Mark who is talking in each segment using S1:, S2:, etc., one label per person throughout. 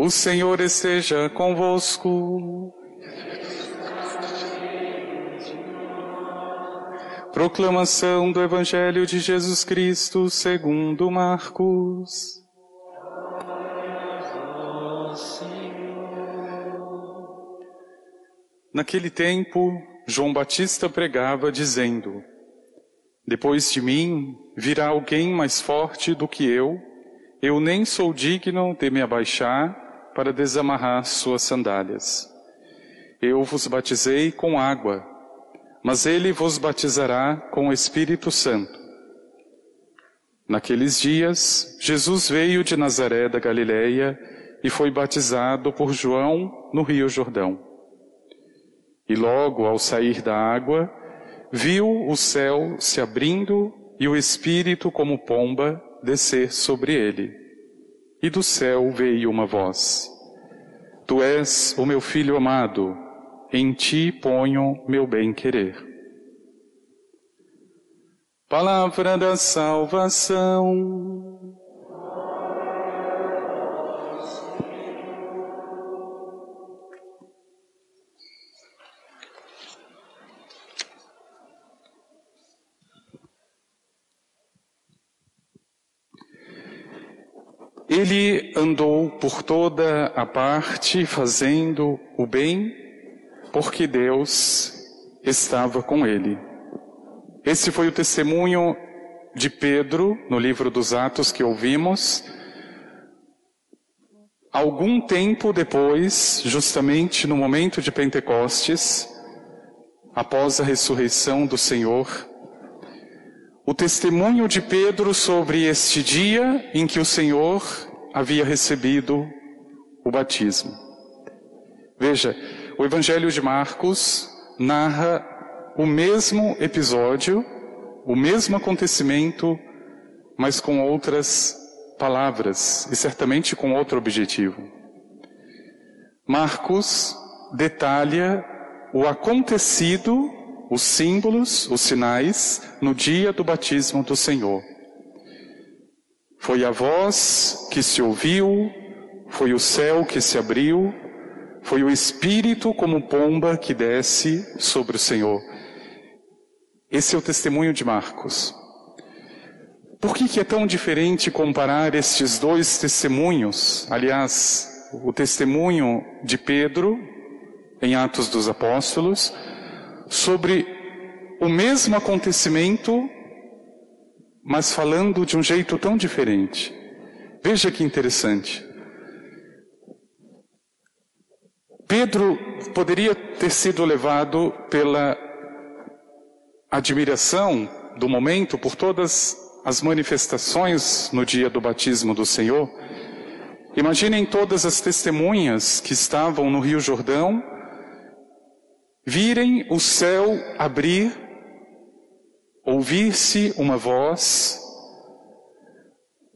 S1: O Senhor esteja convosco. Proclamação do Evangelho de Jesus Cristo segundo Marcos. Naquele tempo, João Batista pregava dizendo: Depois de mim virá alguém mais forte do que eu, eu nem sou digno de me abaixar para desamarrar suas sandálias. Eu vos batizei com água, mas ele vos batizará com o Espírito Santo. Naqueles dias, Jesus veio de Nazaré da Galileia e foi batizado por João no Rio Jordão. E logo ao sair da água, viu o céu se abrindo e o Espírito como pomba descer sobre ele. E do céu veio uma voz: Tu és o meu filho amado, em ti ponho meu bem-querer. Palavra da salvação. Ele andou por toda a parte fazendo o bem, porque Deus estava com ele. Esse foi o testemunho de Pedro no livro dos Atos que ouvimos. Algum tempo depois, justamente no momento de Pentecostes, após a ressurreição do Senhor, o testemunho de Pedro sobre este dia em que o Senhor havia recebido o batismo. Veja, o Evangelho de Marcos narra o mesmo episódio, o mesmo acontecimento, mas com outras palavras e certamente com outro objetivo. Marcos detalha o acontecido os símbolos, os sinais, no dia do batismo do Senhor. Foi a voz que se ouviu, foi o céu que se abriu, foi o Espírito como pomba que desce sobre o Senhor. Esse é o testemunho de Marcos. Por que, que é tão diferente comparar estes dois testemunhos? Aliás, o testemunho de Pedro, em Atos dos Apóstolos, sobre o mesmo acontecimento, mas falando de um jeito tão diferente. Veja que interessante. Pedro poderia ter sido levado pela admiração do momento por todas as manifestações no dia do batismo do Senhor. Imaginem todas as testemunhas que estavam no Rio Jordão virem o céu abrir, ouvir-se uma voz,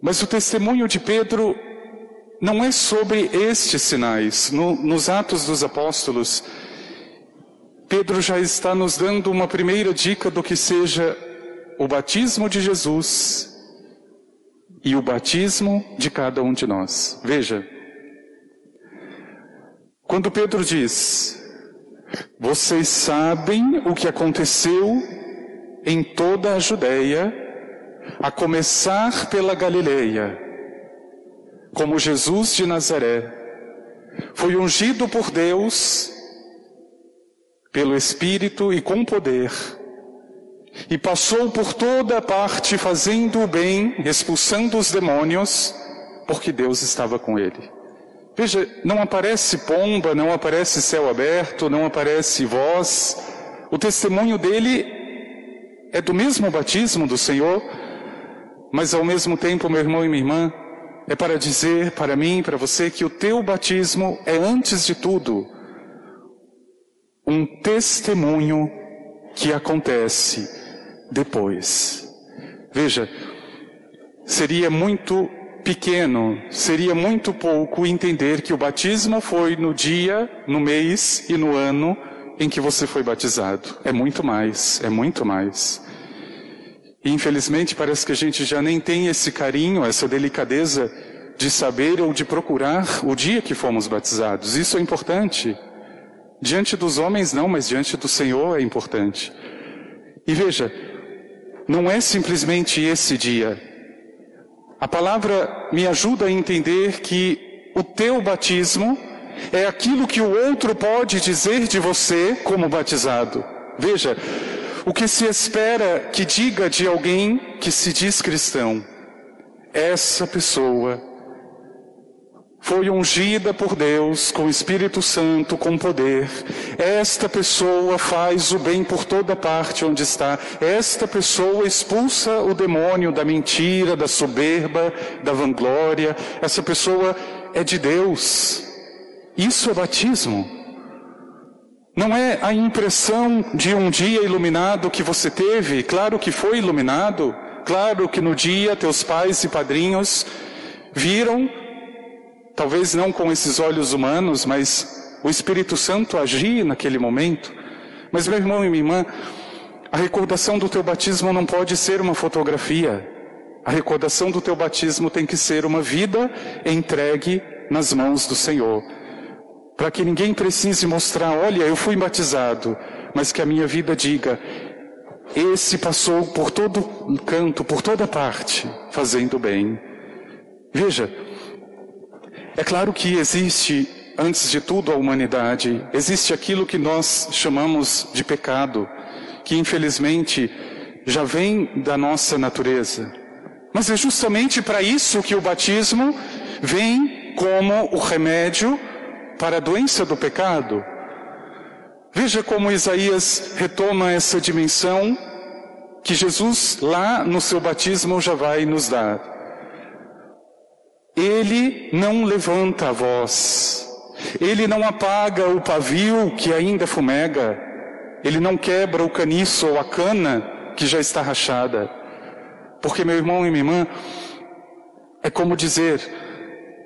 S1: mas o testemunho de Pedro não é sobre estes sinais. No, nos Atos dos Apóstolos, Pedro já está nos dando uma primeira dica do que seja o batismo de Jesus e o batismo de cada um de nós. Veja, quando Pedro diz, vocês sabem o que aconteceu em toda a Judéia, a começar pela Galileia, como Jesus de Nazaré foi ungido por Deus, pelo Espírito e com poder, e passou por toda a parte fazendo o bem, expulsando os demônios, porque Deus estava com ele. Veja, não aparece pomba, não aparece céu aberto, não aparece voz. O testemunho dele é do mesmo batismo do Senhor, mas ao mesmo tempo, meu irmão e minha irmã, é para dizer para mim, para você, que o teu batismo é antes de tudo um testemunho que acontece depois. Veja, seria muito pequeno, seria muito pouco entender que o batismo foi no dia, no mês e no ano em que você foi batizado. É muito mais, é muito mais. E infelizmente parece que a gente já nem tem esse carinho, essa delicadeza de saber ou de procurar o dia que fomos batizados. Isso é importante. Diante dos homens, não, mas diante do Senhor é importante. E veja, não é simplesmente esse dia. A palavra me ajuda a entender que o teu batismo é aquilo que o outro pode dizer de você como batizado. Veja, o que se espera que diga de alguém que se diz cristão. Essa pessoa foi ungida por Deus com o Espírito Santo, com poder. Esta pessoa faz o bem por toda parte onde está. Esta pessoa expulsa o demônio da mentira, da soberba, da vanglória. Essa pessoa é de Deus. Isso é batismo. Não é a impressão de um dia iluminado que você teve, claro que foi iluminado, claro que no dia teus pais e padrinhos viram talvez não com esses olhos humanos, mas o Espírito Santo agir naquele momento. Mas, meu irmão e minha irmã, a recordação do teu batismo não pode ser uma fotografia. A recordação do teu batismo tem que ser uma vida entregue nas mãos do Senhor. Para que ninguém precise mostrar, olha, eu fui batizado, mas que a minha vida diga, esse passou por todo canto, por toda parte, fazendo bem. Veja, é claro que existe, antes de tudo, a humanidade, existe aquilo que nós chamamos de pecado, que infelizmente já vem da nossa natureza. Mas é justamente para isso que o batismo vem como o remédio para a doença do pecado. Veja como Isaías retoma essa dimensão que Jesus, lá no seu batismo, já vai nos dar. Ele não levanta a voz. Ele não apaga o pavio que ainda fumega. Ele não quebra o caniço ou a cana que já está rachada. Porque, meu irmão e minha irmã, é como dizer: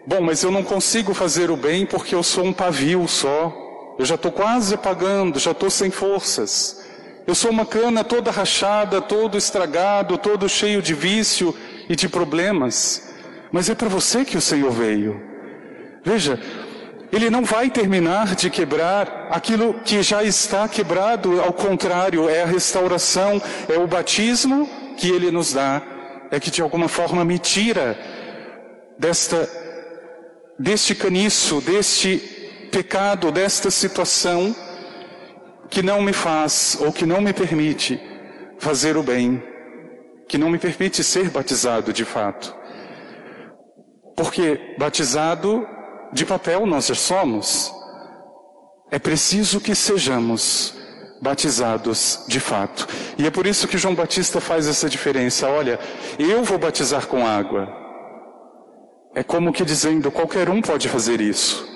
S1: bom, mas eu não consigo fazer o bem porque eu sou um pavio só. Eu já estou quase apagando, já estou sem forças. Eu sou uma cana toda rachada, todo estragado, todo cheio de vício e de problemas. Mas é para você que o Senhor veio. Veja, Ele não vai terminar de quebrar aquilo que já está quebrado, ao contrário, é a restauração, é o batismo que Ele nos dá, é que de alguma forma me tira desta, deste caniço, deste pecado, desta situação que não me faz ou que não me permite fazer o bem, que não me permite ser batizado de fato. Porque batizado de papel nós já somos. É preciso que sejamos batizados de fato. E é por isso que João Batista faz essa diferença. Olha, eu vou batizar com água. É como que dizendo, qualquer um pode fazer isso.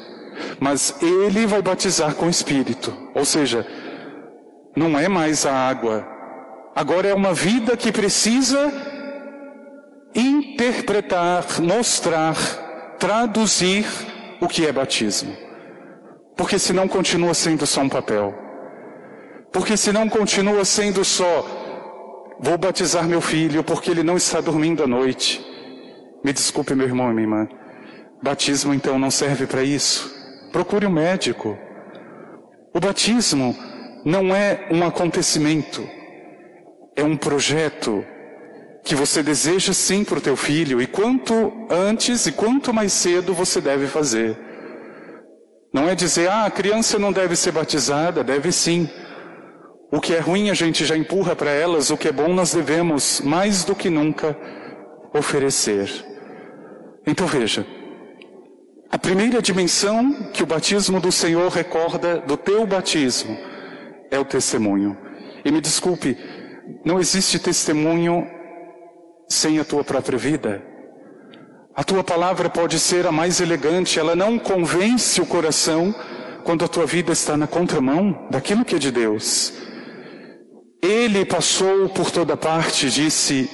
S1: Mas ele vai batizar com Espírito. Ou seja, não é mais a água. Agora é uma vida que precisa interpretar, mostrar, traduzir o que é batismo. Porque senão continua sendo só um papel. Porque senão continua sendo só, vou batizar meu filho porque ele não está dormindo à noite. Me desculpe, meu irmão e minha irmã. Batismo então não serve para isso. Procure um médico. O batismo não é um acontecimento, é um projeto que você deseja sim para o teu filho e quanto antes e quanto mais cedo você deve fazer. Não é dizer, ah, a criança não deve ser batizada, deve sim. O que é ruim a gente já empurra para elas, o que é bom nós devemos, mais do que nunca, oferecer. Então veja, a primeira dimensão que o batismo do Senhor recorda do teu batismo é o testemunho. E me desculpe, não existe testemunho sem a tua própria vida. A tua palavra pode ser a mais elegante, ela não convence o coração quando a tua vida está na contramão daquilo que é de Deus. Ele passou por toda parte, disse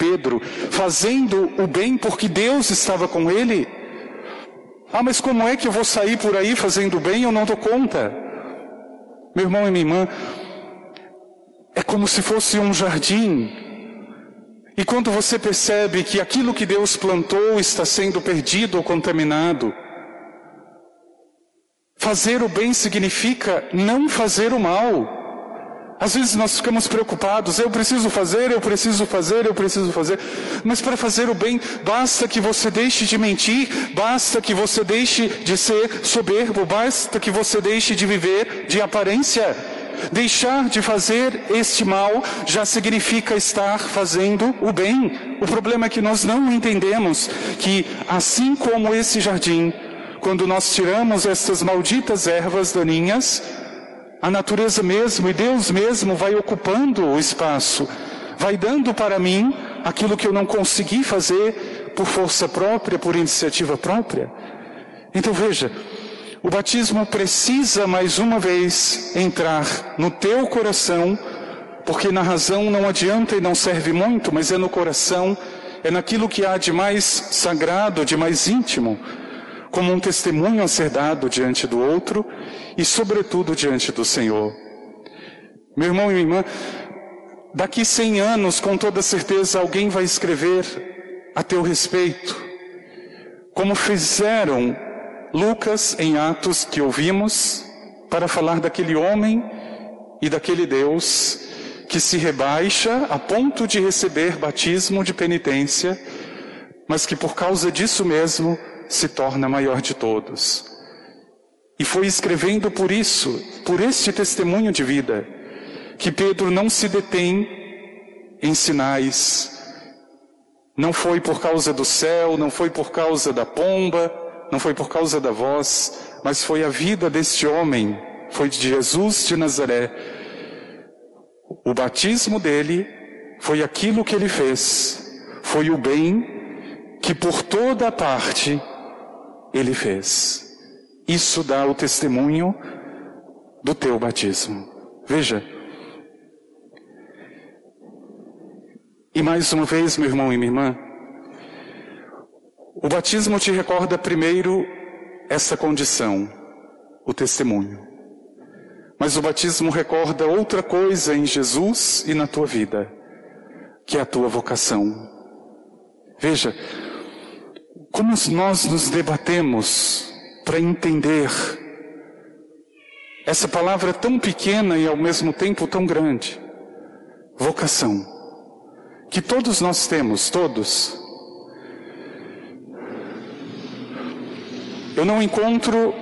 S1: Pedro, fazendo o bem porque Deus estava com ele. Ah, mas como é que eu vou sair por aí fazendo bem? Eu não dou conta. Meu irmão e minha irmã, é como se fosse um jardim E quando você percebe que aquilo que Deus plantou está sendo perdido ou contaminado, fazer o bem significa não fazer o mal. Às vezes nós ficamos preocupados, eu preciso fazer, eu preciso fazer, eu preciso fazer. Mas para fazer o bem, basta que você deixe de mentir, basta que você deixe de ser soberbo, basta que você deixe de viver de aparência. Deixar de fazer este mal já significa estar fazendo o bem. O problema é que nós não entendemos que, assim como esse jardim, quando nós tiramos essas malditas ervas daninhas, a natureza mesmo e Deus mesmo vai ocupando o espaço, vai dando para mim aquilo que eu não consegui fazer por força própria, por iniciativa própria. Então veja, o batismo precisa mais uma vez entrar no teu coração, porque na razão não adianta e não serve muito, mas é no coração, é naquilo que há de mais sagrado, de mais íntimo como um testemunho a ser dado diante do outro e, sobretudo, diante do Senhor. Meu irmão e minha irmã, daqui cem anos, com toda certeza, alguém vai escrever a teu respeito, como fizeram Lucas em Atos que ouvimos, para falar daquele homem e daquele Deus que se rebaixa a ponto de receber batismo de penitência, mas que por causa disso mesmo se torna maior de todos. E foi escrevendo por isso, por este testemunho de vida, que Pedro não se detém em sinais. Não foi por causa do céu, não foi por causa da pomba, não foi por causa da voz, mas foi a vida deste homem, foi de Jesus de Nazaré. O batismo dele foi aquilo que ele fez, foi o bem que por toda parte ele fez. Isso dá o testemunho do teu batismo. Veja. E mais uma vez, meu irmão e minha irmã, o batismo te recorda primeiro essa condição, o testemunho. Mas o batismo recorda outra coisa em Jesus e na tua vida, que é a tua vocação. Veja, como nós nos debatemos para entender essa palavra tão pequena e ao mesmo tempo tão grande? Vocação. Que todos nós temos, todos. Eu não encontro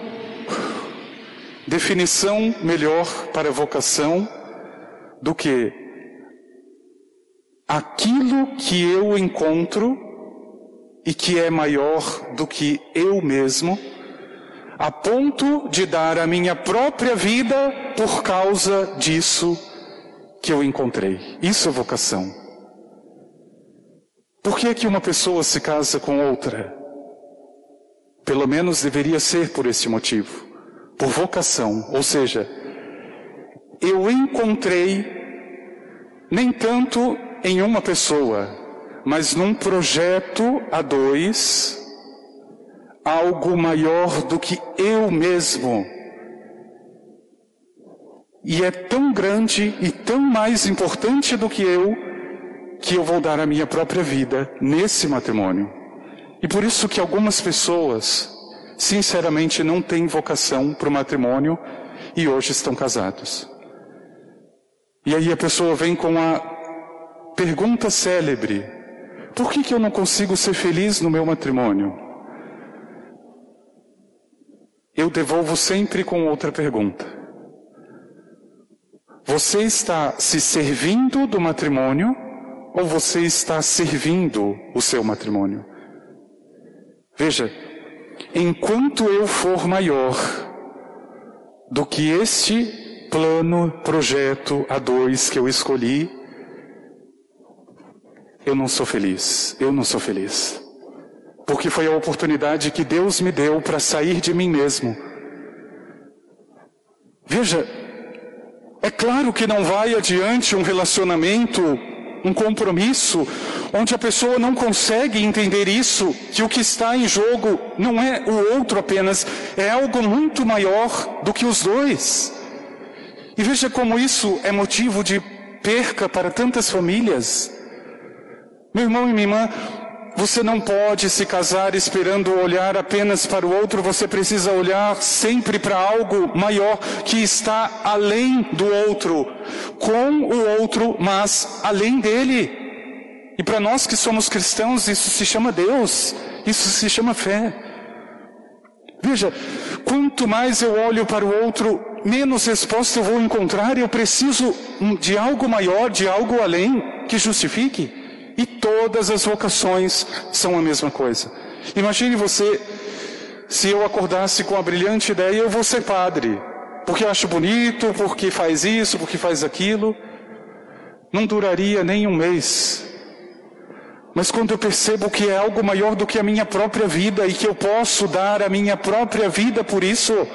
S1: definição melhor para vocação do que aquilo que eu encontro e que é maior do que eu mesmo, a ponto de dar a minha própria vida por causa disso que eu encontrei. Isso é vocação. Por que é que uma pessoa se casa com outra? Pelo menos deveria ser por esse motivo. Por vocação. Ou seja, eu encontrei nem tanto em uma pessoa, mas num projeto a dois, algo maior do que eu mesmo. E é tão grande e tão mais importante do que eu, que eu vou dar a minha própria vida nesse matrimônio. E por isso que algumas pessoas, sinceramente, não têm vocação para o matrimônio e hoje estão casados. E aí a pessoa vem com a pergunta célebre: por que, que eu não consigo ser feliz no meu matrimônio? Eu devolvo sempre com outra pergunta. Você está se servindo do matrimônio ou você está servindo o seu matrimônio? Veja, enquanto eu for maior do que este plano, projeto a dois que eu escolhi, eu não sou feliz, eu não sou feliz. Porque foi a oportunidade que Deus me deu para sair de mim mesmo. Veja, é claro que não vai adiante um relacionamento, um compromisso, onde a pessoa não consegue entender isso, que o que está em jogo não é o outro apenas, é algo muito maior do que os dois. E veja como isso é motivo de perca para tantas famílias. Meu irmão e minha irmã, você não pode se casar esperando olhar apenas para o outro, você precisa olhar sempre para algo maior que está além do outro, com o outro, mas além dele. E para nós que somos cristãos, isso se chama Deus, isso se chama fé. Veja, quanto mais eu olho para o outro, menos resposta eu vou encontrar, eu preciso de algo maior, de algo além que justifique. E todas as vocações são a mesma coisa. Imagine você, se eu acordasse com a brilhante ideia, eu vou ser padre. Porque acho bonito, porque faz isso, porque faz aquilo. Não duraria nem um mês. Mas quando eu percebo que é algo maior do que a minha própria vida e que eu posso dar a minha própria vida por isso,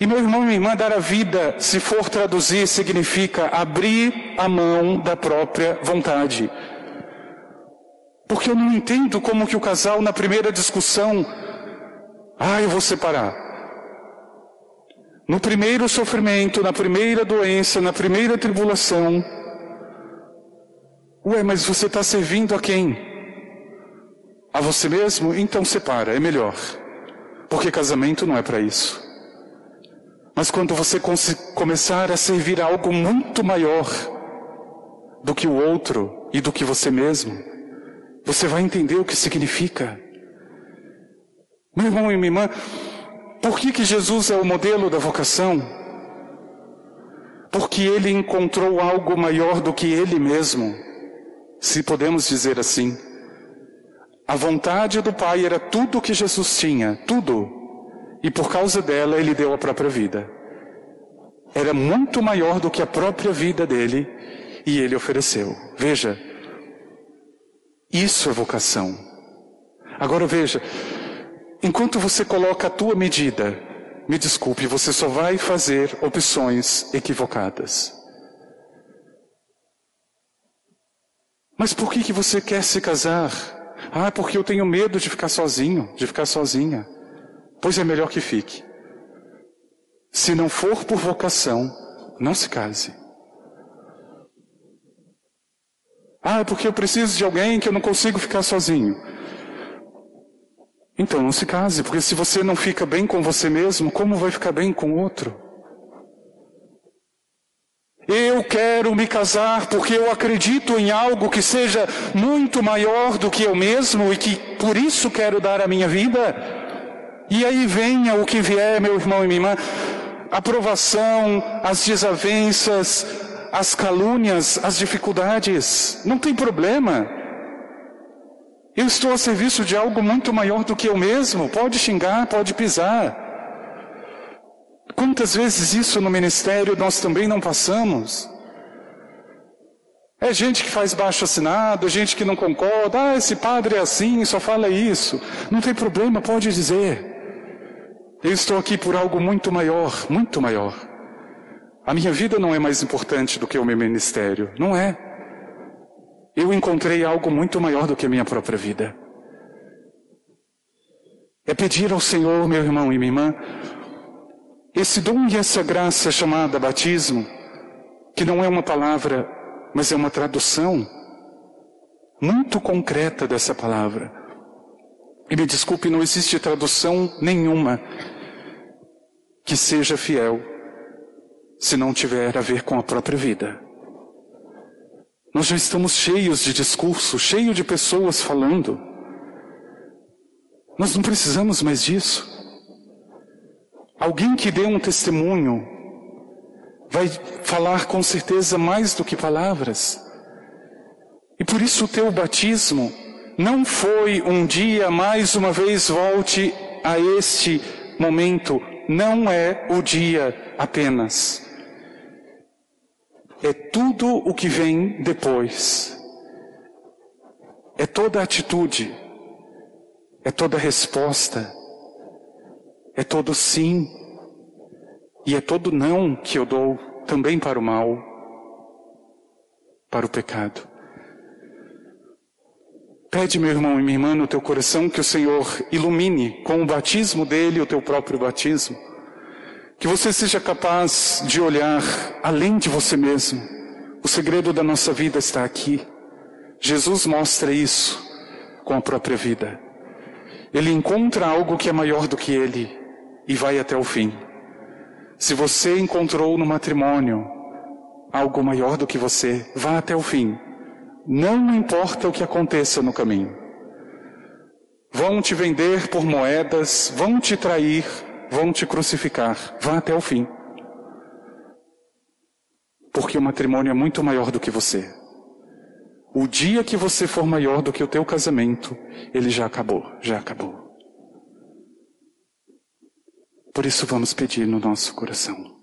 S1: e meu irmão e minha irmã, dar a vida, se for traduzir, significa abrir a mão da própria vontade. Porque eu não entendo como que o casal, na primeira discussão, ah, eu vou separar. No primeiro sofrimento, na primeira doença, na primeira tribulação, ué, mas você está servindo a quem? A você mesmo? Então separa, é melhor. Porque casamento não é para isso. Mas quando você começar a servir a algo muito maior do que o outro e do que você mesmo, você vai entender o que significa. Meu irmão e minha irmã, por que, que Jesus é o modelo da vocação? Porque ele encontrou algo maior do que ele mesmo, se podemos dizer assim. A vontade do Pai era tudo o que Jesus tinha, tudo. E por causa dela, ele deu a própria vida. Era muito maior do que a própria vida dele e ele ofereceu. Veja, isso é vocação. Agora veja, enquanto você coloca a tua medida, me desculpe, você só vai fazer opções equivocadas. Mas por que, que você quer se casar? Ah, porque eu tenho medo de ficar sozinho, de ficar sozinha. Pois é melhor que fique. Se não for por vocação, não se case. Ah, é porque eu preciso de alguém que eu não consigo ficar sozinho. Então não se case, porque se você não fica bem com você mesmo, como vai ficar bem com outro? Eu quero me casar porque eu acredito em algo que seja muito maior do que eu mesmo e que por isso quero dar a minha vida. E aí venha o que vier, meu irmão e minha irmã, a provação, as desavenças, as calúnias, as dificuldades. Não tem problema. Eu estou a serviço de algo muito maior do que eu mesmo. Pode xingar, pode pisar. Quantas vezes isso no ministério nós também não passamos? É gente que faz baixo assinado, gente que não concorda. Ah, esse padre é assim, só fala isso. Não tem problema, pode dizer. Eu estou aqui por algo muito maior, muito maior. A minha vida não é mais importante do que o meu ministério. Não é. Eu encontrei algo muito maior do que a minha própria vida. É pedir ao Senhor, meu irmão e minha irmã, esse dom e essa graça chamada batismo, que não é uma palavra, mas é uma tradução muito concreta dessa palavra. E me desculpe, não existe tradução nenhuma que seja fiel se não tiver a ver com a própria vida. Nós já estamos cheios de discurso, cheios de pessoas falando. Nós não precisamos mais disso. Alguém que dê um testemunho vai falar com certeza mais do que palavras. E por isso o teu batismo não foi um dia, mais uma vez, volte a este momento. Não é o dia apenas. É tudo o que vem depois. É toda atitude. É toda resposta. É todo sim. E é todo não que eu dou também para o mal, para o pecado. Pede, meu irmão e minha irmã, no teu coração que o Senhor ilumine com o batismo dele o teu próprio batismo. Que você seja capaz de olhar além de você mesmo. O segredo da nossa vida está aqui. Jesus mostra isso com a própria vida. Ele encontra algo que é maior do que ele e vai até o fim. Se você encontrou no matrimônio algo maior do que você, vá até o fim. Não importa o que aconteça no caminho. Vão te vender por moedas, vão te trair, vão te crucificar. Vá até o fim. Porque o matrimônio é muito maior do que você. O dia que você for maior do que o teu casamento, ele já acabou, já acabou. Por isso vamos pedir no nosso coração.